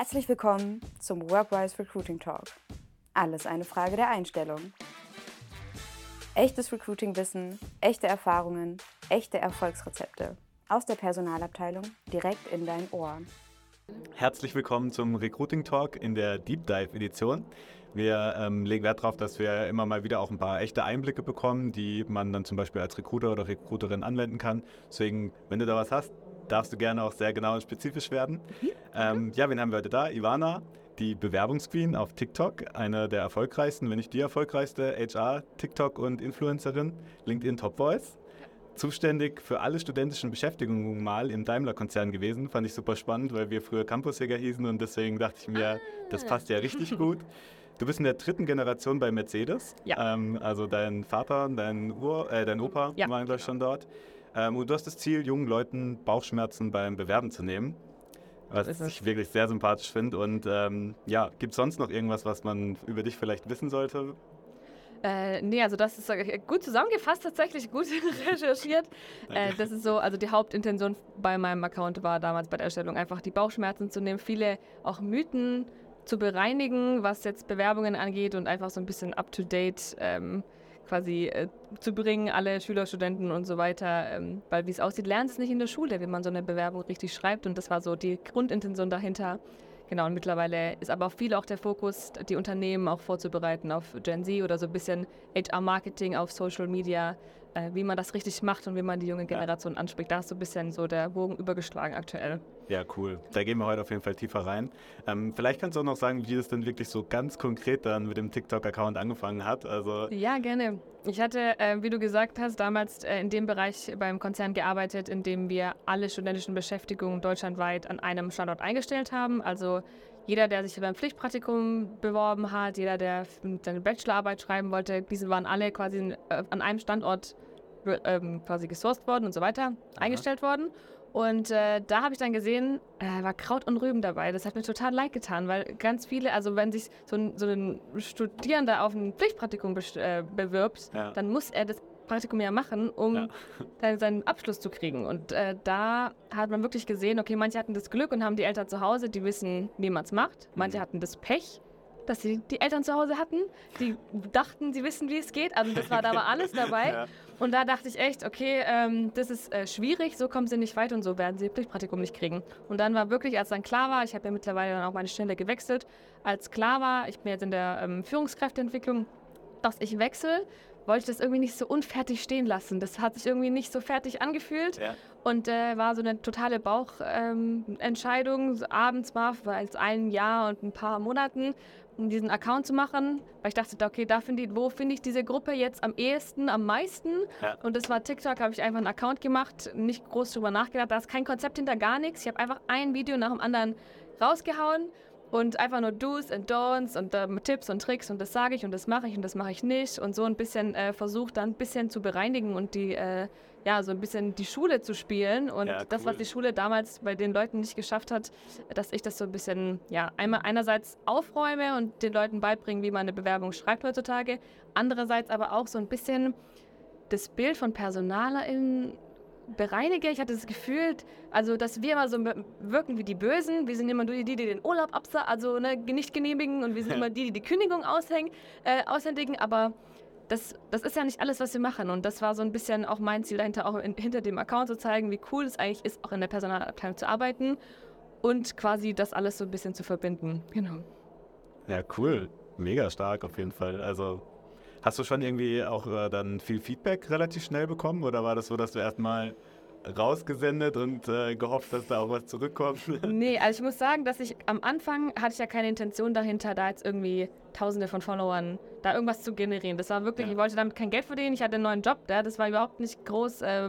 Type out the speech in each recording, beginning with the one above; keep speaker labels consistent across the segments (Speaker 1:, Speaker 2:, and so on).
Speaker 1: Herzlich willkommen zum Workwise Recruiting Talk. Alles eine Frage der Einstellung. Echtes Recruiting-Wissen, echte Erfahrungen, echte Erfolgsrezepte aus der Personalabteilung direkt in dein Ohr.
Speaker 2: Herzlich willkommen zum Recruiting Talk in der Deep Dive Edition. Wir ähm, legen Wert darauf, dass wir immer mal wieder auch ein paar echte Einblicke bekommen, die man dann zum Beispiel als Recruiter oder Recruiterin anwenden kann. Deswegen, wenn du da was hast, darfst du gerne auch sehr genau und spezifisch werden. Mhm. Ähm, ja, wen haben wir heute da? Ivana, die Bewerbungsqueen auf TikTok, eine der erfolgreichsten, wenn nicht die erfolgreichste HR, TikTok und Influencerin, LinkedIn Top Voice zuständig für alle studentischen Beschäftigungen mal im Daimler-Konzern gewesen. Fand ich super spannend, weil wir früher Campusjäger hießen und deswegen dachte ich mir, ah. das passt ja richtig gut. Du bist in der dritten Generation bei Mercedes.
Speaker 1: Ja.
Speaker 2: Ähm, also dein Vater, dein, Ur, äh, dein Opa ja. waren, glaube ich, schon dort. Ähm, und du hast das Ziel, jungen Leuten Bauchschmerzen beim Bewerben zu nehmen. Was ich wirklich sehr sympathisch finde. Und ähm, ja, gibt es sonst noch irgendwas, was man über dich vielleicht wissen sollte?
Speaker 3: Äh, nee, also das ist äh, gut zusammengefasst, tatsächlich gut recherchiert. Äh, das ist so, also die Hauptintention bei meinem Account war damals bei der Erstellung einfach die Bauchschmerzen zu nehmen, viele auch Mythen zu bereinigen, was jetzt Bewerbungen angeht und einfach so ein bisschen up-to-date ähm, quasi äh, zu bringen, alle Schüler, Studenten und so weiter. Ähm, weil wie es aussieht, sie es nicht in der Schule, wie man so eine Bewerbung richtig schreibt und das war so die Grundintention dahinter. Genau, und mittlerweile ist aber viel auch der Fokus, die Unternehmen auch vorzubereiten auf Gen Z oder so ein bisschen HR-Marketing auf Social Media, äh, wie man das richtig macht und wie man die junge Generation ja. anspricht. Da ist so ein bisschen so der Bogen übergeschlagen aktuell.
Speaker 2: Ja, cool. Da gehen wir heute auf jeden Fall tiefer rein. Ähm, vielleicht kannst du auch noch sagen, wie das denn wirklich so ganz konkret dann mit dem TikTok-Account angefangen hat. Also
Speaker 3: ja, gerne. Ich hatte, äh, wie du gesagt hast, damals äh, in dem Bereich beim Konzern gearbeitet, in dem wir alle studentischen Beschäftigungen deutschlandweit an einem Standort eingestellt haben. Also jeder, der sich beim Pflichtpraktikum beworben hat, jeder, der seine Bachelorarbeit schreiben wollte, diese waren alle quasi äh, an einem Standort ähm, quasi gesourced worden und so weiter, Aha. eingestellt worden. Und äh, da habe ich dann gesehen, äh, war Kraut und Rüben dabei. Das hat mir total leid getan, weil ganz viele, also wenn sich so ein, so ein Studierender auf ein Pflichtpraktikum äh, bewirbt, ja. dann muss er das Praktikum ja machen, um ja. dann seinen Abschluss zu kriegen. Und äh, da hat man wirklich gesehen, okay, manche hatten das Glück und haben die Eltern zu Hause, die wissen, wie man es macht. Manche mhm. hatten das Pech dass sie die Eltern zu Hause hatten. Die dachten, sie wissen, wie es geht. Also das war da aber alles dabei. Ja. Und da dachte ich echt, okay, ähm, das ist äh, schwierig, so kommen sie nicht weit und so werden sie ihr Pflichtpraktikum nicht kriegen. Und dann war wirklich, als dann klar war, ich habe ja mittlerweile dann auch meine Stelle gewechselt, als klar war, ich bin jetzt in der ähm, Führungskräfteentwicklung, dass ich wechsle, wollte ich das irgendwie nicht so unfertig stehen lassen. Das hat sich irgendwie nicht so fertig angefühlt. Ja. Und äh, war so eine totale Bauchentscheidung. Ähm, abends war, war jetzt ein Jahr und ein paar Monaten, diesen Account zu machen, weil ich dachte, okay, da find ich, wo finde ich diese Gruppe jetzt am ehesten, am meisten? Ja. Und das war TikTok, habe ich einfach einen Account gemacht, nicht groß drüber nachgedacht. Da ist kein Konzept hinter gar nichts. Ich habe einfach ein Video nach dem anderen rausgehauen und einfach nur Do's und Don'ts und äh, Tipps und Tricks und das sage ich und das mache ich und das mache ich nicht. Und so ein bisschen äh, versucht dann ein bisschen zu bereinigen und die äh, ja so ein bisschen die Schule zu spielen. Und ja, cool. das was die Schule damals bei den Leuten nicht geschafft hat, dass ich das so ein bisschen ja einmal einerseits aufräume und den Leuten beibringe, wie man eine Bewerbung schreibt heutzutage, andererseits aber auch so ein bisschen das Bild von PersonalerInnen bereinige. Ich hatte das Gefühl, also dass wir immer so wirken wie die Bösen. Wir sind immer die, die den Urlaub absa also ne, nicht genehmigen und wir sind immer die, die die Kündigung aushängen, äh, aushändigen. Aber das, das ist ja nicht alles, was wir machen. Und das war so ein bisschen auch mein Ziel dahinter, auch in, hinter dem Account zu zeigen, wie cool es eigentlich ist, auch in der Personalabteilung zu arbeiten und quasi das alles so ein bisschen zu verbinden. Genau.
Speaker 2: Ja, cool. Mega stark auf jeden Fall. Also Hast du schon irgendwie auch äh, dann viel Feedback relativ schnell bekommen oder war das so, dass du erstmal rausgesendet und äh, gehofft, dass da auch was zurückkommt?
Speaker 3: Nee, also ich muss sagen, dass ich am Anfang hatte ich ja keine Intention dahinter, da jetzt irgendwie tausende von Followern, da irgendwas zu generieren. Das war wirklich, ja. ich wollte damit kein Geld verdienen, ich hatte einen neuen Job, ja, das war überhaupt nicht groß, äh,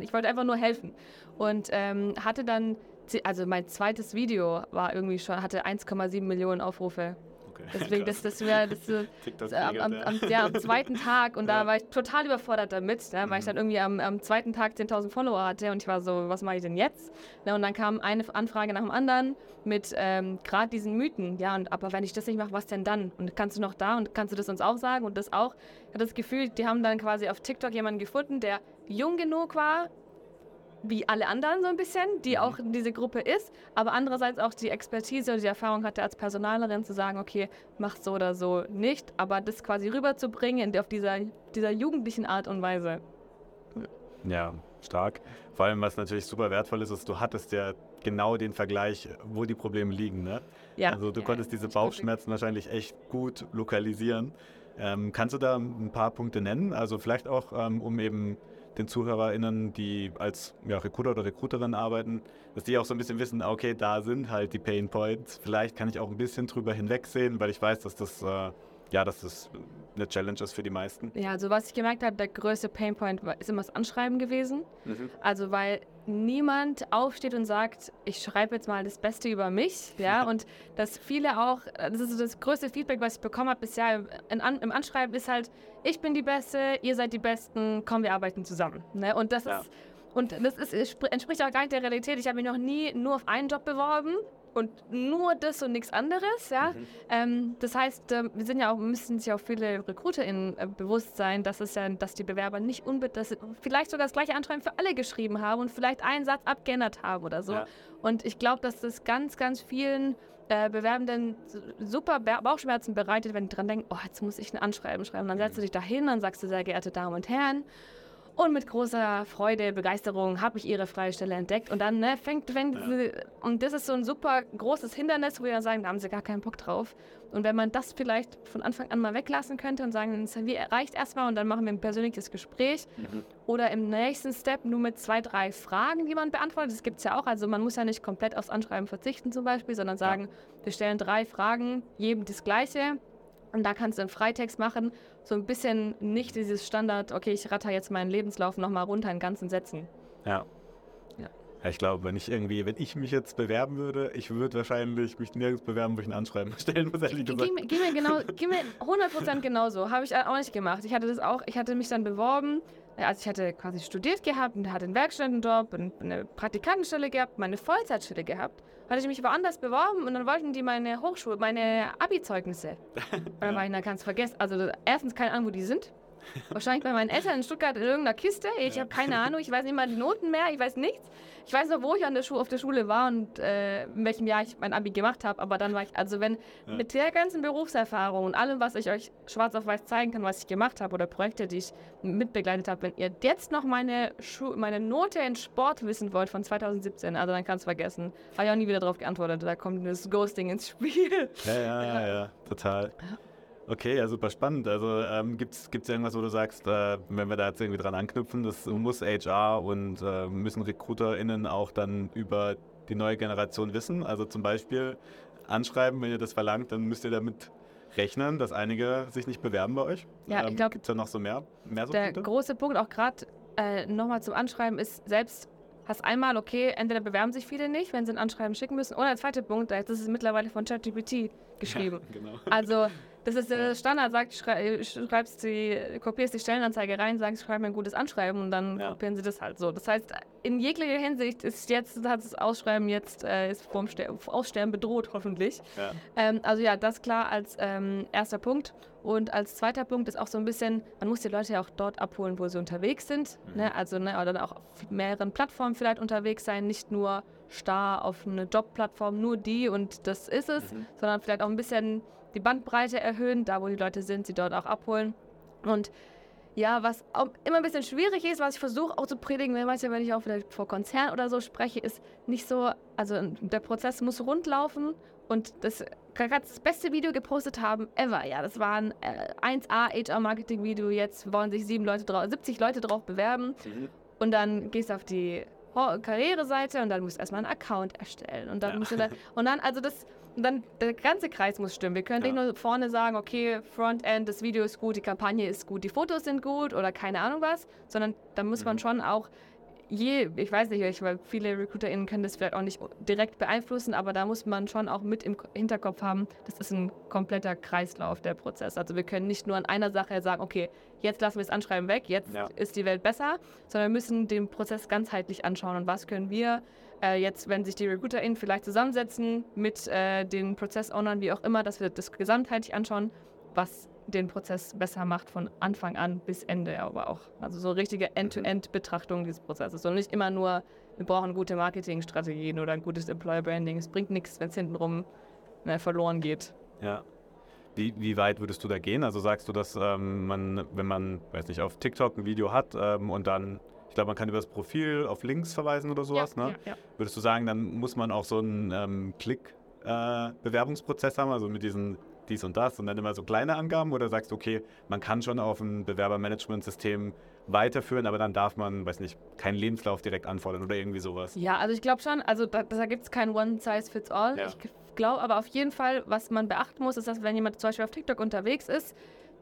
Speaker 3: ich wollte einfach nur helfen. Und ähm, hatte dann, also mein zweites Video war irgendwie schon, hatte 1,7 Millionen Aufrufe Okay. Deswegen, das, das wäre das, das, am, am, am, ja, am zweiten Tag und da war ich total überfordert damit, ja, weil mhm. ich dann irgendwie am, am zweiten Tag 10.000 Follower hatte und ich war so, was mache ich denn jetzt? Ja, und dann kam eine Anfrage nach dem anderen mit ähm, gerade diesen Mythen, ja, und aber wenn ich das nicht mache, was denn dann? Und kannst du noch da und kannst du das uns auch sagen und das auch? Ich hatte das Gefühl, die haben dann quasi auf TikTok jemanden gefunden, der jung genug war, wie alle anderen so ein bisschen, die auch in diese Gruppe ist, aber andererseits auch die Expertise und die Erfahrung hatte als Personalerin zu sagen, okay, mach so oder so nicht, aber das quasi rüberzubringen auf dieser, dieser jugendlichen Art und Weise.
Speaker 2: Ja, stark. Vor allem, was natürlich super wertvoll ist, ist, du hattest ja genau den Vergleich, wo die Probleme liegen. Ne?
Speaker 3: Ja.
Speaker 2: Also du
Speaker 3: ja,
Speaker 2: konntest diese Bauchschmerzen wahrscheinlich echt gut lokalisieren. Ähm, kannst du da ein paar Punkte nennen? Also vielleicht auch, ähm, um eben den ZuhörerInnen, die als ja, Recruiter oder Recruiterin arbeiten, dass die auch so ein bisschen wissen, okay, da sind halt die Pain Points. Vielleicht kann ich auch ein bisschen drüber hinwegsehen, weil ich weiß, dass das äh, ja, dass das eine Challenge ist für die meisten.
Speaker 3: Ja, also was ich gemerkt habe, der größte Painpoint ist immer das Anschreiben gewesen. Mhm. Also weil niemand aufsteht und sagt, ich schreibe jetzt mal das Beste über mich, ja, und dass viele auch, das ist das größte Feedback, was ich bekommen habe bisher in, im Anschreiben ist halt, ich bin die Beste, ihr seid die Besten, komm, wir arbeiten zusammen, ne? Und das ja. ist und das ist, entspricht auch gar nicht der Realität. Ich habe mich noch nie nur auf einen Job beworben und nur das und nichts anderes. Ja? Mhm. Ähm, das heißt, äh, wir sind ja auch, müssen sich auch viele RecruiterInnen äh, bewusst sein, dass es ja, dass die Bewerber nicht unbedingt, vielleicht sogar das gleiche Anschreiben für alle geschrieben haben und vielleicht einen Satz abgeändert haben oder so. Ja. Und ich glaube, dass das ganz, ganz vielen äh, Bewerbenden super Bauchschmerzen bereitet, wenn die dran denken, oh, jetzt muss ich ein Anschreiben schreiben. Dann setzt du mhm. dich da hin, dann sagst du, sehr geehrte Damen und Herren, und mit großer Freude, Begeisterung habe ich ihre freie Stelle entdeckt. Und dann ne, fängt, fängt ja. sie, und das ist so ein super großes Hindernis, wo wir dann sagen, da haben sie gar keinen Bock drauf. Und wenn man das vielleicht von Anfang an mal weglassen könnte und sagen, das reicht erstmal und dann machen wir ein persönliches Gespräch. Mhm. Oder im nächsten Step nur mit zwei, drei Fragen, die man beantwortet. Das gibt es ja auch. Also man muss ja nicht komplett aufs Anschreiben verzichten zum Beispiel, sondern sagen, ja. wir stellen drei Fragen, jedem das Gleiche. Und da kannst du einen Freitext machen, so ein bisschen nicht dieses Standard, okay, ich ratter jetzt meinen Lebenslauf nochmal runter in ganzen Sätzen.
Speaker 2: Ja. ja. Ich glaube, wenn ich irgendwie, wenn ich mich jetzt bewerben würde, ich würde wahrscheinlich mich nirgends bewerben, wo ich ein Anschreiben stellen muss, ehrlich gesagt.
Speaker 3: Geh, geh mir genau, geh mir 100% genauso. Habe ich auch nicht gemacht. Ich hatte das auch, ich hatte mich dann beworben, also ich hatte quasi studiert gehabt und hatte einen Werkstättenjob, eine Praktikantenstelle gehabt, meine Vollzeitstelle gehabt hatte ich mich woanders beworben und dann wollten die meine Hochschule, meine Abi-Zeugnisse. Und dann war ich, na, kannst vergessen. Also erstens keine Ahnung, wo die sind. Wahrscheinlich bei meinen Eltern in Stuttgart in irgendeiner Kiste. Ich habe keine Ahnung, ich weiß nicht mal die Noten mehr, ich weiß nichts. Ich weiß noch, wo ich an der auf der Schule war und äh, in welchem Jahr ich mein Abi gemacht habe, aber dann war ich, also wenn ja. mit der ganzen Berufserfahrung und allem, was ich euch schwarz auf weiß zeigen kann, was ich gemacht habe oder Projekte, die ich mitbegleitet habe, wenn ihr jetzt noch meine, Schu meine Note in Sport wissen wollt von 2017, also dann kannst du vergessen. Habe ich auch nie wieder darauf geantwortet, da kommt das Ghosting ins Spiel.
Speaker 2: Ja, ja, ja, ja total. Okay, ja, super spannend. Also ähm, gibt es irgendwas, wo du sagst, äh, wenn wir da jetzt irgendwie dran anknüpfen, das muss HR und äh, müssen RecruiterInnen auch dann über die neue Generation wissen? Also zum Beispiel anschreiben, wenn ihr das verlangt, dann müsst ihr damit rechnen, dass einige sich nicht bewerben bei euch.
Speaker 3: Ja, ähm, ich glaube,
Speaker 2: gibt es da noch so mehr? mehr so
Speaker 3: der Punkte? große Punkt auch gerade äh, nochmal zum Anschreiben ist selbst hast einmal, okay, entweder bewerben sich viele nicht, wenn sie ein Anschreiben schicken müssen, oder der zweite Punkt, das ist mittlerweile von ChatGPT geschrieben. Ja, genau. Also das ist der Standard, sagt, schrei, schreibst die, kopierst die Stellenanzeige rein, sagst, schreib mir ein gutes Anschreiben und dann ja. kopieren sie das halt so. Das heißt, in jeglicher Hinsicht ist jetzt, hat das Ausschreiben jetzt, äh, ist vom Ster Aussterben bedroht, hoffentlich. Ja. Ähm, also ja, das klar als ähm, erster Punkt. Und als zweiter Punkt ist auch so ein bisschen, man muss die Leute ja auch dort abholen, wo sie unterwegs sind. Mhm. Ne? Also ne, oder auch auf mehreren Plattformen vielleicht unterwegs sein, nicht nur starr auf eine Jobplattform, nur die und das ist es, mhm. sondern vielleicht auch ein bisschen die Bandbreite erhöhen, da wo die Leute sind, sie dort auch abholen. Und ja, was immer ein bisschen schwierig ist, was ich versuche auch zu predigen, wenn, du, wenn ich auch vielleicht vor Konzernen oder so spreche, ist nicht so, also der Prozess muss rund laufen und das gerade das beste Video gepostet haben ever. Ja, das war ein äh, 1A HR-Marketing-Video. Jetzt wollen sich sieben Leute 70 Leute drauf bewerben. Mhm. Und dann gehst du auf die Karriereseite und dann musst du erstmal einen Account erstellen. Und dann ja. musst du dann, und dann, also das, und dann der ganze Kreis muss stimmen. Wir können ja. nicht nur vorne sagen, okay, Frontend, das Video ist gut, die Kampagne ist gut, die Fotos sind gut oder keine Ahnung was, sondern da muss man mhm. schon auch je, ich weiß nicht, weil viele RecruiterInnen können das vielleicht auch nicht direkt beeinflussen, aber da muss man schon auch mit im Hinterkopf haben, das ist ein kompletter Kreislauf, der Prozess. Also wir können nicht nur an einer Sache sagen, okay, jetzt lassen wir das Anschreiben weg, jetzt ja. ist die Welt besser, sondern wir müssen den Prozess ganzheitlich anschauen und was können wir äh, jetzt, wenn sich die RecruiterInnen vielleicht zusammensetzen mit äh, den Prozessownern, wie auch immer, dass wir das gesamtheitlich anschauen, was den Prozess besser macht von Anfang an bis Ende aber auch. Also so richtige End-to-End-Betrachtung dieses Prozesses und nicht immer nur, wir brauchen gute Marketingstrategien oder ein gutes Employer-Branding. Es bringt nichts, wenn es hintenrum ne, verloren geht.
Speaker 2: Ja. Wie, wie, weit würdest du da gehen? Also sagst du, dass ähm, man, wenn man, weiß nicht, auf TikTok ein Video hat ähm, und dann, ich glaube, man kann über das Profil auf Links verweisen oder sowas,
Speaker 3: ja,
Speaker 2: ne?
Speaker 3: Ja, ja.
Speaker 2: Würdest du sagen, dann muss man auch so einen ähm, Klick-Bewerbungsprozess äh, haben, also mit diesen dies und das und dann immer so kleine Angaben oder sagst du, okay, man kann schon auf ein Bewerbermanagementsystem weiterführen, aber dann darf man, weiß nicht, keinen Lebenslauf direkt anfordern oder irgendwie sowas?
Speaker 3: Ja, also ich glaube schon, also da, da gibt es kein One-Size-Fits-All.
Speaker 2: Ja.
Speaker 3: Ich glaube aber auf jeden Fall, was man beachten muss, ist, dass wenn jemand zum Beispiel auf TikTok unterwegs ist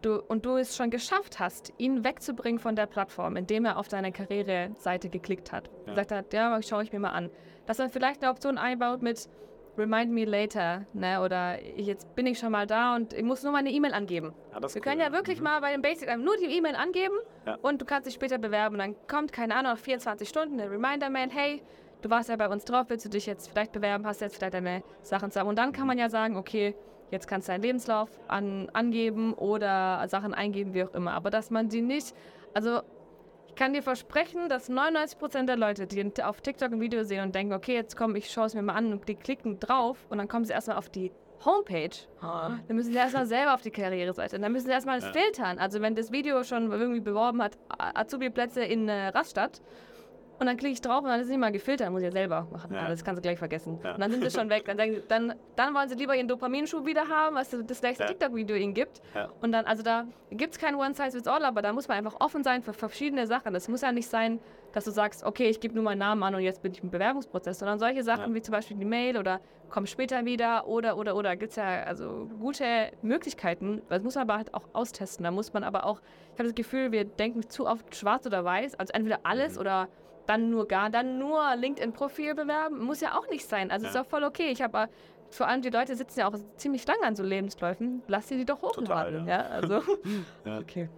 Speaker 3: du, und du es schon geschafft hast, ihn wegzubringen von der Plattform, indem er auf deine Karriereseite geklickt hat,
Speaker 2: Ja.
Speaker 3: gesagt hat, ja, schaue ich mir mal an, dass man vielleicht eine Option einbaut mit Remind me later, ne? oder jetzt bin ich schon mal da und ich muss nur meine E-Mail angeben.
Speaker 2: Ja,
Speaker 3: Wir
Speaker 2: cool,
Speaker 3: können ja wirklich
Speaker 2: Mhm.
Speaker 3: mal bei dem Basic nur die E-Mail angeben
Speaker 2: Ja.
Speaker 3: und du kannst dich später bewerben. Dann kommt, keine Ahnung, nach 24 Stunden eine Reminder-Mail, hey, du warst ja bei uns drauf, willst du dich jetzt vielleicht bewerben, hast jetzt vielleicht deine Sachen zusammen. Und dann kann man ja sagen, okay, jetzt kannst du deinen Lebenslauf an, angeben oder Sachen eingeben, wie auch immer. Aber dass man die nicht, also ich kann dir versprechen, dass 99% der Leute, die auf TikTok ein Video sehen und denken, okay, jetzt komm, ich schaue es mir mal an und die klicken drauf und dann kommen sie erstmal auf die Homepage. Dann müssen sie erstmal selber auf die Karriereseite. Und dann müssen sie erstmal
Speaker 2: Ja.
Speaker 3: filtern. Also wenn das Video schon irgendwie beworben hat, Azubi-Plätze in äh, Rastatt, und dann klicke ich drauf und dann ist es nicht mal gefiltert, muss ich ja selber machen.
Speaker 2: Ja.
Speaker 3: Also das kannst du gleich vergessen.
Speaker 2: Ja.
Speaker 3: Und dann sind sie schon weg. Dann, denken, dann, dann wollen sie lieber ihren Dopaminschub wieder haben, was das nächste
Speaker 2: Ja.
Speaker 3: TikTok-Video ihnen gibt. Und dann, also da gibt es kein One-Size-Fits-All, aber da muss man einfach offen sein für verschiedene Sachen. Es muss ja nicht sein, dass du sagst, okay, ich gebe nur meinen Namen an und jetzt bin ich im Bewerbungsprozess, sondern solche Sachen
Speaker 2: Ja.
Speaker 3: wie zum Beispiel die Mail oder komm später wieder oder, oder, oder. Gibt es ja also gute Möglichkeiten. Das muss man aber halt auch austesten. Da muss man aber auch, ich habe das Gefühl, wir denken zu oft schwarz oder weiß, also entweder alles
Speaker 2: Mhm.
Speaker 3: oder dann nur gar, dann nur LinkedIn-Profil bewerben. Muss ja auch nicht sein. Also
Speaker 2: Ja.
Speaker 3: ist auch voll okay. Ich habe vor allem die Leute sitzen ja auch ziemlich lange an so Lebensläufen. Lass sie die doch
Speaker 2: Total,
Speaker 3: hochladen.
Speaker 2: ja.
Speaker 3: ja. also.
Speaker 2: Ja.
Speaker 3: Okay.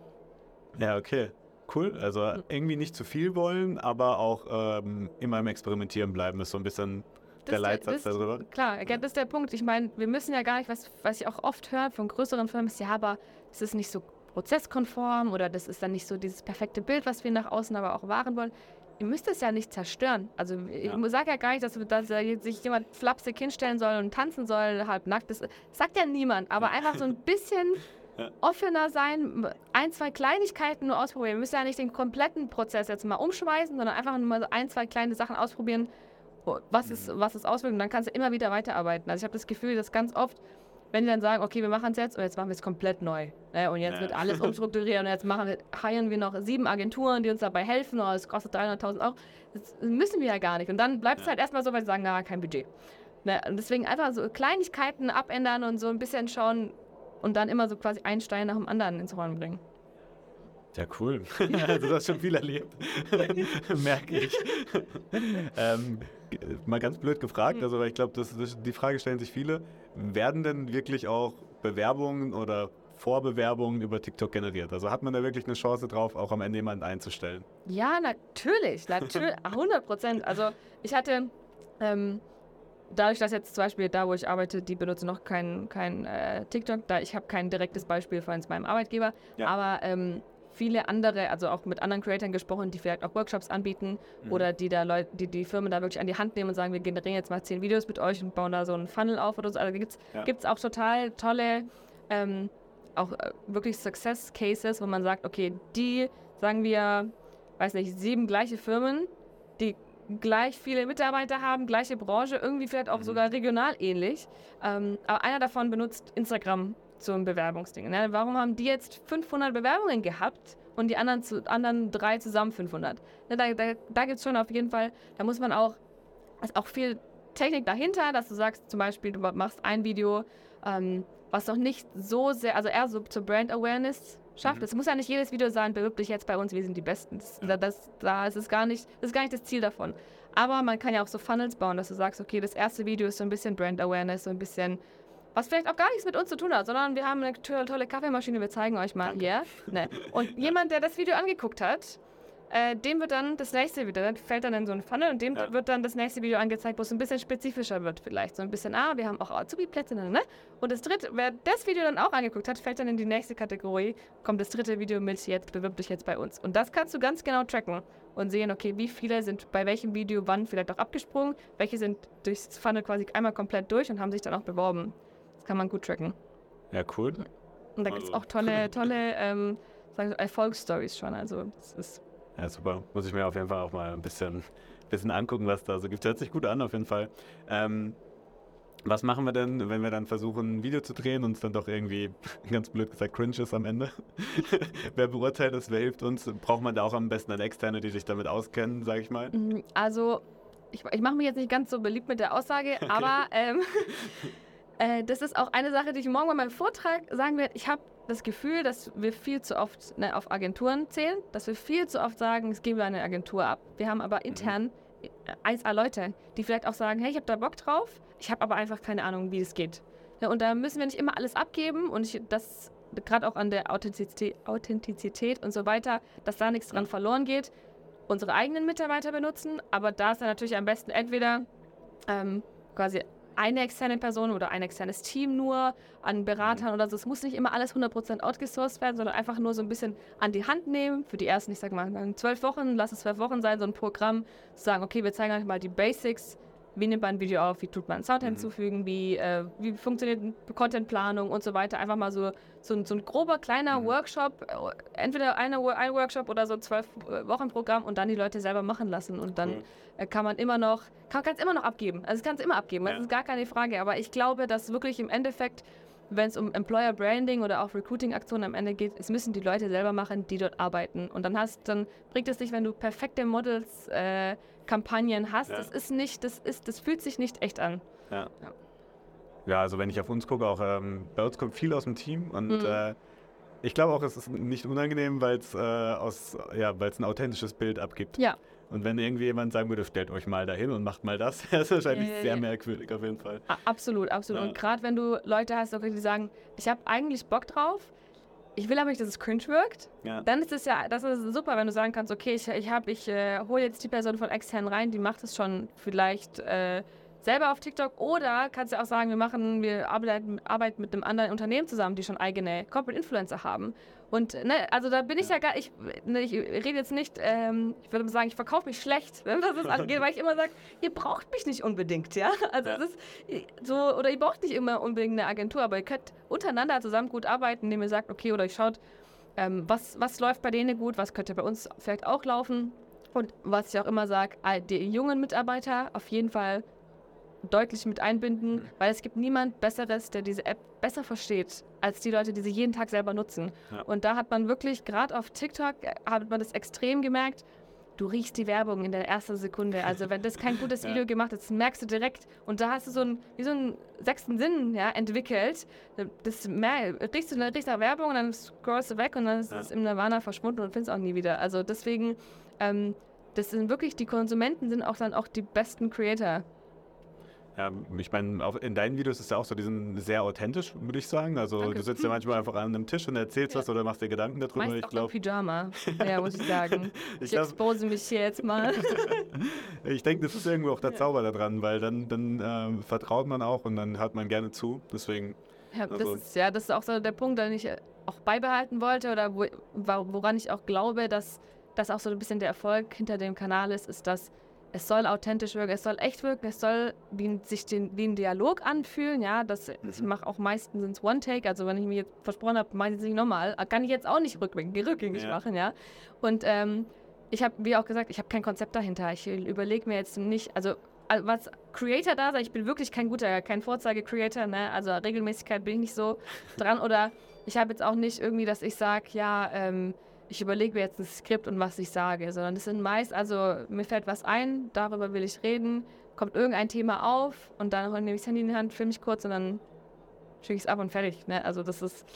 Speaker 2: Ja, okay. Cool. Also irgendwie nicht zu viel wollen, aber auch ähm, immer im Experimentieren bleiben, ist so ein bisschen der
Speaker 3: Das-
Speaker 2: Leitsatz
Speaker 3: das-
Speaker 2: darüber.
Speaker 3: Klar, ja, das ist der Punkt. Ich meine, wir müssen ja gar nicht, was, was ich auch oft höre von größeren Firmen, ist ja, aber es ist nicht so prozesskonform oder das ist dann nicht so dieses perfekte Bild, was wir nach außen aber auch wahren wollen. Ihr müsst es ja nicht zerstören. Also ich
Speaker 2: Ja.
Speaker 3: sage ja gar nicht, dass, dass sich jemand flapsig hinstellen soll und tanzen soll, halb nackt. Das sagt ja niemand. Aber einfach so ein bisschen
Speaker 2: Ja.
Speaker 3: offener sein, ein, zwei Kleinigkeiten nur ausprobieren. Wir müssen ja nicht den kompletten Prozess jetzt mal umschmeißen, sondern einfach nur mal so ein, zwei kleine Sachen ausprobieren, was es, was es auswirkt. Und dann kannst du immer wieder weiterarbeiten. Also ich habe das Gefühl, dass ganz oft, wenn die dann sagen, okay, wir machen es jetzt und jetzt machen wir es komplett neu. Ne? Und jetzt
Speaker 2: Ja.
Speaker 3: wird alles umstrukturiert und jetzt machen wir, hiren wir noch sieben Agenturen, die uns dabei helfen. Oh, es kostet 300.000 Euro. Das müssen wir ja gar nicht. Und dann bleibt es
Speaker 2: Ja.
Speaker 3: halt erstmal so, weil sie sagen, na, kein Budget. Ne? Und deswegen einfach so Kleinigkeiten abändern und so ein bisschen schauen und dann immer so quasi einen Stein nach dem anderen ins Rollen bringen.
Speaker 2: Ja, cool. also du hast schon viel erlebt. Merke ich. ähm, mal ganz blöd gefragt, also weil ich glaube, das, das, die Frage stellen sich viele. Werden denn wirklich auch Bewerbungen oder Vorbewerbungen über TikTok generiert? Also hat man da wirklich eine Chance drauf, auch am Ende jemanden einzustellen?
Speaker 3: Ja, natürlich, natürlich, 100 Prozent. Also ich hatte, ähm, dadurch, dass jetzt zum Beispiel da, wo ich arbeite, die benutzen noch kein, kein äh, TikTok, da ich habe kein direktes Beispiel von meinem Arbeitgeber,
Speaker 2: Ja.
Speaker 3: aber ähm, viele andere, also auch mit anderen Creatoren gesprochen, die vielleicht auch Workshops anbieten
Speaker 2: Mhm.
Speaker 3: oder die da Leute, die die Firmen da wirklich an die Hand nehmen und sagen, wir generieren jetzt mal zehn Videos mit euch und bauen da so einen Funnel auf oder so. Also gibt
Speaker 2: Ja.
Speaker 3: es auch total tolle, ähm, auch äh, wirklich Success Cases, wo man sagt, okay, die, sagen wir, weiß nicht, sieben gleiche Firmen, die gleich viele Mitarbeiter haben, gleiche Branche, irgendwie vielleicht auch
Speaker 2: Mhm.
Speaker 3: sogar regional ähnlich. Ähm, aber einer davon benutzt Instagram zum Bewerbungsding. Ne? Warum haben die jetzt 500 Bewerbungen gehabt und die anderen, zu, anderen drei zusammen 500? Ne, da da, da gibt es schon auf jeden Fall, da muss man auch, ist auch viel Technik dahinter, dass du sagst, zum Beispiel, du machst ein Video, ähm, was noch nicht so sehr, also eher so zur Brand Awareness schafft.
Speaker 2: Mhm.
Speaker 3: Es muss ja nicht jedes Video sein, bewirb dich jetzt bei uns, wir sind die Besten. Das,
Speaker 2: Ja.
Speaker 3: das, da ist gar nicht, das ist gar nicht das Ziel davon. Aber man kann ja auch so Funnels bauen, dass du sagst, okay, das erste Video ist so ein bisschen Brand Awareness, so ein bisschen, was vielleicht auch gar nichts mit uns zu tun hat, sondern wir haben eine tolle, Kaffeemaschine, wir zeigen euch mal hier. Ne. Und jemand, der das Video angeguckt hat, äh, dem wird dann das nächste Video, dann fällt dann in so ein Funnel und dem
Speaker 2: Ja.
Speaker 3: wird dann das nächste Video angezeigt, wo es ein bisschen spezifischer wird vielleicht. So ein bisschen, ah, wir haben auch Azubi-Plätze, ne, ne? Und das dritte, wer das Video dann auch angeguckt hat, fällt dann in die nächste Kategorie, kommt das dritte Video mit jetzt, bewirb dich jetzt bei uns. Und das kannst du ganz genau tracken und sehen, okay, wie viele sind bei welchem Video wann vielleicht auch abgesprungen, welche sind durchs Funnel quasi einmal komplett durch und haben sich dann auch beworben. Das kann man gut tracken.
Speaker 2: Ja, cool.
Speaker 3: Und da gibt es
Speaker 2: Also-
Speaker 3: auch tolle, tolle ähm, sagen wir, Erfolgsstories schon. Also das ist
Speaker 2: Ja, super. Muss ich mir auf jeden Fall auch mal ein bisschen, bisschen angucken, was da so gibt. Hört sich gut an, auf jeden Fall. Ähm, was machen wir denn, wenn wir dann versuchen, ein Video zu drehen und es dann doch irgendwie, ganz blöd gesagt, cringe ist am Ende? wer beurteilt das? Wer hilft uns? Braucht man da auch am besten dann Externe, die sich damit auskennen, sage ich mal?
Speaker 3: Mm, Also, ich, ich mache mich jetzt nicht ganz so beliebt mit der Aussage, aber ähm, äh, das ist auch eine Sache, die ich morgen bei meinem Vortrag sagen werde. Ich habe das Gefühl, dass wir viel zu oft ne, auf Agenturen zählen, dass wir viel zu oft sagen, es geben wir eine Agentur ab. Wir haben aber intern äh, 1A Leute, die vielleicht auch sagen, hey, ich habe da Bock drauf, ich habe aber einfach keine Ahnung, wie es geht. Ja, und da müssen wir nicht immer alles abgeben und ich, das gerade auch an der Authentizität, Authentizität und so weiter, dass da nichts dran verloren geht unsere eigenen Mitarbeiter benutzen, aber da ist dann natürlich am besten entweder ähm, quasi eine externe Person oder ein externes Team nur an Beratern oder so. Es muss nicht immer alles 100% outgesourced werden, sondern einfach nur so ein bisschen an die Hand nehmen. Für die ersten, ich sag mal, zwölf Wochen, lass es zwölf Wochen sein, so ein Programm, zu sagen, okay, wir zeigen euch mal die Basics. Wie nimmt man ein Video auf? Wie tut man Sound hinzufügen? Wie, äh, wie funktioniert Contentplanung und so weiter? Einfach mal so, so, ein- so ein grober, kleiner Workshop, äh, entweder eine, ein Workshop oder so ein zwölf äh, Wochen Programm und dann die Leute selber machen lassen. Und dann äh, kann man immer noch, kann es immer noch abgeben. Also es kann es immer abgeben,
Speaker 2: Ja.
Speaker 3: das ist gar keine Frage. Aber ich glaube, dass wirklich im Endeffekt, wenn es um Employer Branding oder auch Recruiting-Aktionen am Ende geht, es müssen die Leute selber machen, die dort arbeiten. Und dann hast, dann bringt es nicht, wenn du perfekte Models, äh, Kampagnen hast.
Speaker 2: Ja.
Speaker 3: Das ist nicht, das ist, das fühlt sich nicht echt an.
Speaker 2: Ja.
Speaker 3: Ja.
Speaker 2: Also wenn ich auf uns gucke, auch ähm, bei uns kommt viel aus dem Team und
Speaker 3: Mhm.
Speaker 2: äh, ich glaube auch, es ist nicht unangenehm, weil es äh, aus, ja, weil es ein authentisches Bild abgibt.
Speaker 3: Ja.
Speaker 2: Und wenn irgendwie jemand sagen würde, stellt euch mal dahin und macht mal das, das ist wahrscheinlich
Speaker 3: Ja, ja,
Speaker 2: sehr
Speaker 3: ja.
Speaker 2: merkwürdig auf jeden Fall.
Speaker 3: Absolut, absolut. Und gerade wenn du Leute hast, die sagen, ich habe eigentlich Bock drauf, ich will aber nicht, dass es cringe wirkt, dann ist es ja, das ist super, wenn du sagen kannst, okay, ich, ich, hab- ich äh, hole jetzt die Person von extern rein, die macht es schon vielleicht äh, selber auf TikTok oder kannst du auch sagen, wir machen, wir arbeiten, arbeiten mit einem anderen Unternehmen zusammen, die schon eigene Corporate Influencer haben. Und ne, also da bin ich ja, gar, ich, ne, ich rede jetzt nicht, ähm, ich würde sagen, ich verkaufe mich schlecht, was das angeht, weil ich immer sage, ihr braucht mich nicht unbedingt, ja. Also
Speaker 2: Ja.
Speaker 3: es ist so, oder ihr braucht nicht immer unbedingt eine Agentur, aber ihr könnt untereinander zusammen gut arbeiten, indem ihr sagt, okay, oder ihr schaut, ähm, was, was läuft bei denen gut, was könnte bei uns vielleicht auch laufen. Und was ich auch immer sage, die jungen Mitarbeiter auf jeden Fall deutlich mit einbinden, weil es gibt niemand Besseres, der diese App besser versteht, als die Leute, die sie jeden Tag selber nutzen.
Speaker 2: Ja.
Speaker 3: Und da hat man wirklich, gerade auf TikTok, äh, hat man das extrem gemerkt, du riechst die Werbung in der ersten Sekunde. Also wenn das kein gutes
Speaker 2: Ja.
Speaker 3: Video gemacht ist, merkst du direkt. Und da hast du so einen, wie so einen sechsten Sinn ja, entwickelt. Das riechst du dann riechst nach Werbung und dann scrollst du weg und dann ist
Speaker 2: Ja.
Speaker 3: es im Nirvana verschwunden und findest auch nie wieder. Also deswegen, ähm, das sind wirklich, die Konsumenten sind auch dann auch die besten Creator.
Speaker 2: Ja, ich meine, in deinen Videos ist ja auch so, die sind sehr authentisch, würde ich sagen. Also
Speaker 3: Danke.
Speaker 2: du sitzt ja manchmal einfach an einem Tisch und erzählst
Speaker 3: Ja.
Speaker 2: was oder machst dir Gedanken darüber.
Speaker 3: Meist
Speaker 2: ich
Speaker 3: auch
Speaker 2: glaube,
Speaker 3: Pyjama, ja, muss ich sagen.
Speaker 2: ich,
Speaker 3: Ich
Speaker 2: glaub,
Speaker 3: expose mich hier jetzt mal.
Speaker 2: ich denke, das ist irgendwo auch der Zauber daran, weil dann, dann ähm, vertraut man auch und dann hört man gerne zu. Deswegen,
Speaker 3: Ja, das
Speaker 2: Also-
Speaker 3: ist ja, das ist auch so der Punkt, den ich äh, auch beibehalten wollte oder wo, woran ich auch glaube, dass das auch so ein bisschen der Erfolg hinter dem Kanal ist, ist, dass es soll authentisch wirken, es soll echt wirken, es soll wie, sich den, wie ein Dialog anfühlen, ja, das, ich
Speaker 2: Mhm.
Speaker 3: mache auch meistens ins One-Take, also wenn ich mir jetzt versprochen habe, mache ich es nicht nochmal, kann ich jetzt auch nicht rückgängig, rückgängig
Speaker 2: Ja.
Speaker 3: machen, ja, und ähm, ich habe, wie auch gesagt, ich habe kein Konzept dahinter, ich überlege mir jetzt nicht, also al- was Creator da sei, ich bin wirklich kein guter, kein Vorzeige-Creator, ne? Also Regelmäßigkeit bin ich nicht so dran. Oder ich habe jetzt auch nicht irgendwie, dass ich sage, ja, ähm, ich überlege mir jetzt ein Skript und was ich sage, sondern es sind meist, also mir fällt was ein, darüber will ich reden, kommt irgendein Thema auf und dann nehme ich das Handy in die Hand, filme ich kurz und dann schicke ich es ab und fertig. Ne? Also das ist,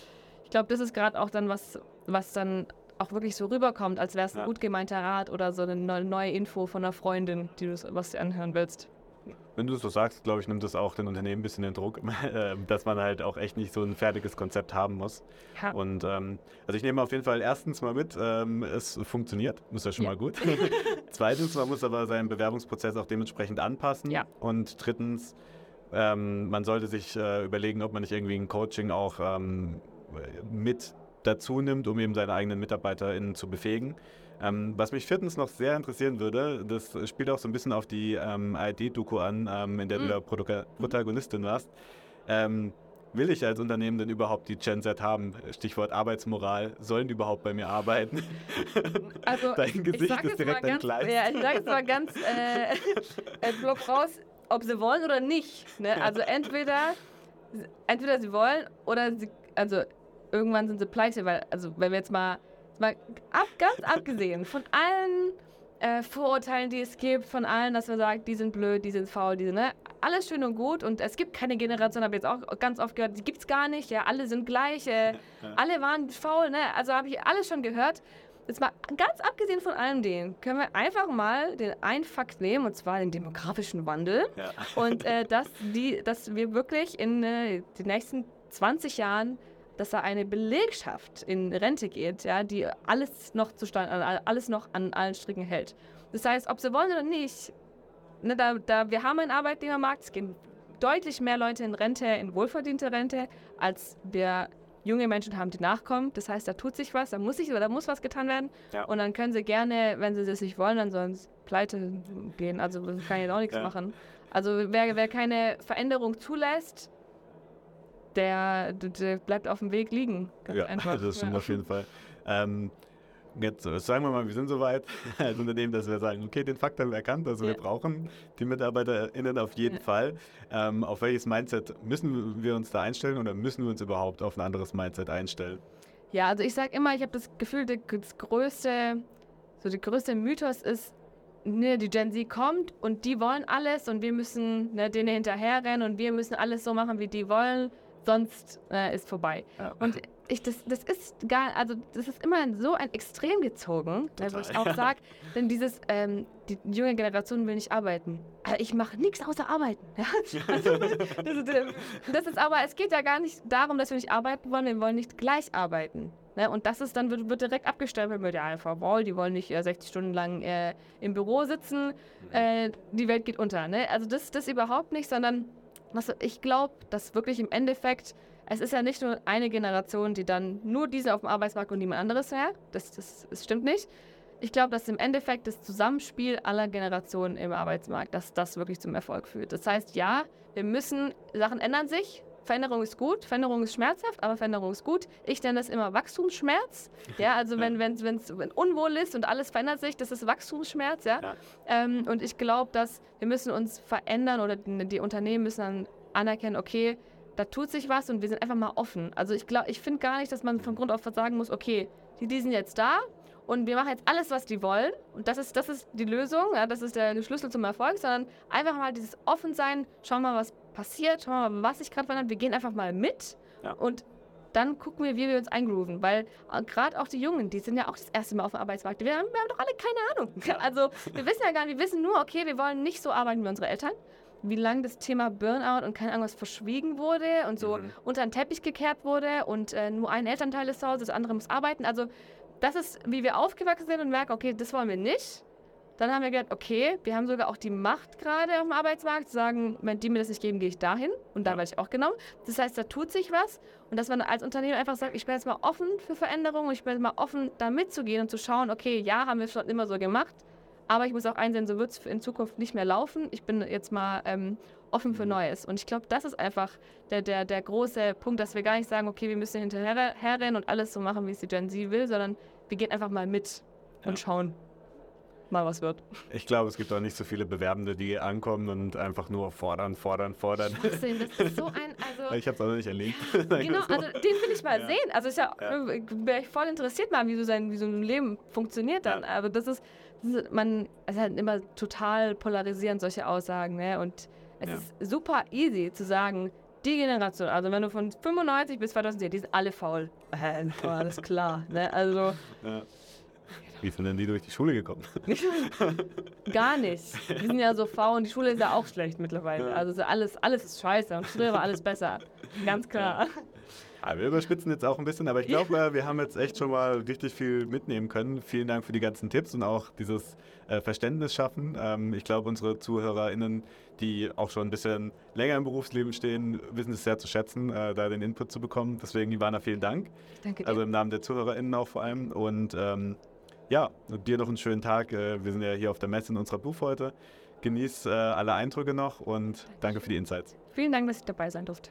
Speaker 3: ich glaube, das ist gerade auch dann was, was dann auch wirklich so rüberkommt, als wäre es ein
Speaker 2: Ja.
Speaker 3: gut gemeinter Rat oder so eine neu- neue Info von einer Freundin, die du was anhören willst.
Speaker 2: Wenn du es so sagst, glaube ich, nimmt das auch den Unternehmen ein bisschen den Druck, äh, dass man halt auch echt nicht so ein fertiges Konzept haben muss.
Speaker 3: Ja.
Speaker 2: Und ähm, also ich nehme auf jeden Fall erstens mal mit, ähm, es funktioniert, ist ja schon
Speaker 3: Ja.
Speaker 2: mal gut. Zweitens, man muss aber seinen Bewerbungsprozess auch dementsprechend anpassen.
Speaker 3: Ja.
Speaker 2: Und drittens, ähm, man sollte sich äh, überlegen, ob man nicht irgendwie ein Coaching auch ähm, mit dazu nimmt, um eben seine eigenen MitarbeiterInnen zu befähigen. Ähm, was mich viertens noch sehr interessieren würde, das spielt auch so ein bisschen auf die ähm, ARD-Doku an, ähm, in der du
Speaker 3: Mhm.
Speaker 2: da Protoka- Protagonistin warst. Ähm, will ich als Unternehmen denn überhaupt die Gen Z haben? Stichwort Arbeitsmoral. Sollen die überhaupt bei mir arbeiten?
Speaker 3: Also,
Speaker 2: Dein
Speaker 3: ich
Speaker 2: Gesicht ist direkt
Speaker 3: ganz,
Speaker 2: entgleist.
Speaker 3: Ja, ich sage jetzt mal ganz äh, äh, block raus, ob sie wollen oder nicht. Ne? Also entweder, entweder sie wollen oder sie, also irgendwann sind sie pleite, weil, also wenn wir jetzt mal, mal ab, ganz abgesehen von allen äh, Vorurteilen, die es gibt, von allen, dass man sagt, die sind blöd, die sind faul, die sind, ne? Alles schön und gut und es gibt keine Generation, habe ich jetzt auch ganz oft gehört, die gibt es gar nicht, ja, alle sind gleich, äh, alle waren faul, ne? Also habe ich alles schon gehört. Jetzt mal ganz abgesehen von allem dem, können wir einfach mal den einen Fakt nehmen, und zwar den demografischen Wandel.
Speaker 2: Ja.
Speaker 3: Und äh, dass, die, dass wir wirklich in äh, den nächsten 20 Jahren, dass da eine Belegschaft in Rente geht, ja, die alles noch zustand, alles noch an allen Stricken hält. Das heißt, ob sie wollen oder nicht, ne, da, da, wir haben einen Arbeitnehmermarkt, es gehen deutlich mehr Leute in Rente, in wohlverdiente Rente, als wir junge Menschen haben, die nachkommen. Das heißt, da tut sich was, da muss sich da muss was getan werden.
Speaker 2: Ja.
Speaker 3: Und dann können sie gerne, wenn sie das nicht wollen, dann sollen sie pleite gehen. Also kann ich auch nichts
Speaker 2: Ja.
Speaker 3: machen. Also wer, wer keine Veränderung zulässt, der, der, bleibt auf dem Weg liegen. Ganz
Speaker 2: Ja,
Speaker 3: einfach.
Speaker 2: das stimmt
Speaker 3: Ja.
Speaker 2: auf jeden Fall. Ähm, jetzt sagen wir mal, wir sind soweit als Unternehmen, dass wir sagen, okay, den Fakt haben wir erkannt, also wir
Speaker 3: Ja.
Speaker 2: brauchen die MitarbeiterInnen auf jeden
Speaker 3: Ja.
Speaker 2: Fall. Ähm, auf welches Mindset müssen wir uns da einstellen oder müssen wir uns überhaupt auf ein anderes Mindset einstellen?
Speaker 3: Ja, also ich sage immer, ich habe das Gefühl, der- das größte, so der größte Mythos ist, ne, die Gen Z kommt und die wollen alles und wir müssen ne, denen hinterherrennen und wir müssen alles so machen, wie die wollen, sonst äh, ist vorbei.
Speaker 2: Ja.
Speaker 3: Und ich, das, das ist gar, also das ist immer so ein Extrem gezogen, ne, wo ich
Speaker 2: Total.
Speaker 3: auch sage, denn dieses, ähm, die junge Generation will nicht arbeiten. Aber ich mache nichts außer arbeiten. Ja? Also, das, ist, äh, das ist aber, es geht ja gar nicht darum, dass wir nicht arbeiten wollen, wir wollen nicht gleich arbeiten. Ne? Und das ist dann, wird, wird direkt abgestempelt mit, ja, faul, die wollen nicht äh, 60 Stunden lang äh, im Büro sitzen, äh, die Welt geht unter. Ne? Also das, das überhaupt nicht, sondern was, ich glaube, dass wirklich im Endeffekt, es ist ja nicht nur eine Generation, die dann nur diese auf dem Arbeitsmarkt und niemand anderes wäre. Das, das, das stimmt nicht. Ich glaube, dass im Endeffekt das Zusammenspiel aller Generationen im Arbeitsmarkt, dass das wirklich zum Erfolg führt. Das heißt, ja, wir müssen, Sachen ändern sich. Veränderung ist gut, Veränderung ist schmerzhaft, aber Veränderung ist gut. Ich nenne das immer Wachstumsschmerz. Ja, also wenn es wenn unwohl ist und alles verändert sich, das ist Wachstumsschmerz, ja.
Speaker 2: Ja.
Speaker 3: Ähm, und ich glaube, dass wir müssen uns verändern oder die, die Unternehmen müssen dann anerkennen, okay, da tut sich was und wir sind einfach mal offen. Also ich glaube, ich finde gar nicht, dass man von Grund auf sagen muss, okay, die, die sind jetzt da und wir machen jetzt alles, was die wollen und das ist, das ist die Lösung, ja, das ist der Schlüssel zum Erfolg, sondern einfach mal dieses Offensein, schauen mal, was passiert, schauen mal, was sich gerade verändert, wir gehen einfach mal mit
Speaker 2: Ja.
Speaker 3: und dann gucken wir, wie wir uns eingrooven, weil äh, gerade auch die Jungen, die sind ja auch das erste Mal auf dem Arbeitsmarkt, wir haben, wir haben doch alle keine Ahnung. Also wir wissen ja gar nicht, wir wissen nur, okay, wir wollen nicht so arbeiten wie unsere Eltern, wie lange das Thema Burnout und keine Ahnung was verschwiegen wurde und so
Speaker 2: Mhm.
Speaker 3: unter den Teppich gekehrt wurde und äh, nur ein Elternteil ist zu Hause, das andere muss arbeiten. Also das ist, wie wir aufgewachsen sind und merken, okay, das wollen wir nicht. Dann haben wir gedacht, okay, wir haben sogar auch die Macht gerade auf dem Arbeitsmarkt, zu sagen, wenn die mir das nicht geben, gehe ich dahin. Und da
Speaker 2: Ja.
Speaker 3: werde ich auch genommen. Das heißt, da tut sich was. Und dass man als Unternehmen einfach sagt, ich bin jetzt mal offen für Veränderungen, ich bin jetzt mal offen, da mitzugehen und zu schauen, okay, ja, haben wir schon immer so gemacht. Aber ich muss auch einsehen, so wird es in Zukunft nicht mehr laufen. Ich bin jetzt mal ähm, offen für Neues. Und ich glaube, das ist einfach der, der, der große Punkt, dass wir gar nicht sagen, okay, wir müssen hinterher herrennen und alles so machen, wie es die Gen Z will, sondern wir gehen einfach mal mit
Speaker 2: Ja.
Speaker 3: und schauen mal, was wird.
Speaker 2: Ich glaube, es gibt auch nicht so viele Bewerbende, die ankommen und einfach nur fordern, fordern, fordern.
Speaker 3: Schwachsinn, das ist so ein, also
Speaker 2: Ich habe es auch noch nicht erlebt.
Speaker 3: Genau, also den will ich mal
Speaker 2: Ja.
Speaker 3: sehen. Also ich ja,
Speaker 2: Ja.
Speaker 3: wäre ich voll interessiert mal, wie so sein, wie so ein Leben funktioniert dann. Aber das ist, das ist man, es ist halt immer total polarisierend solche Aussagen, ne? Und es
Speaker 2: Ja.
Speaker 3: ist super easy zu sagen, die Generation, also wenn du von 95 bis 2010, die sind alle faul. Äh, war alles klar, ne? Also
Speaker 2: Ja. Wie sind denn die durch die Schule gekommen?
Speaker 3: Gar nicht. Die sind ja so faul und die Schule ist ja auch schlecht mittlerweile. Also alles, alles ist scheiße und früher war alles besser. Ganz klar.
Speaker 2: Ja, wir überspitzen jetzt auch ein bisschen, aber ich glaube, äh, wir haben jetzt echt schon mal richtig viel mitnehmen können. Vielen Dank für die ganzen Tipps und auch dieses äh, Verständnis schaffen. Ähm, ich glaube, unsere ZuhörerInnen, die auch schon ein bisschen länger im Berufsleben stehen, wissen es sehr zu schätzen, äh, da den Input zu bekommen. Deswegen, Ivana, vielen Dank.
Speaker 3: Danke dir.
Speaker 2: Also im Namen der ZuhörerInnen auch vor allem. Und ähm, ja, dir noch einen schönen Tag. Wir sind ja hier auf der Messe in unserer Booth heute. Genieß äh, alle Eindrücke noch und danke für die Insights.
Speaker 3: Vielen Dank, dass ich dabei sein durfte.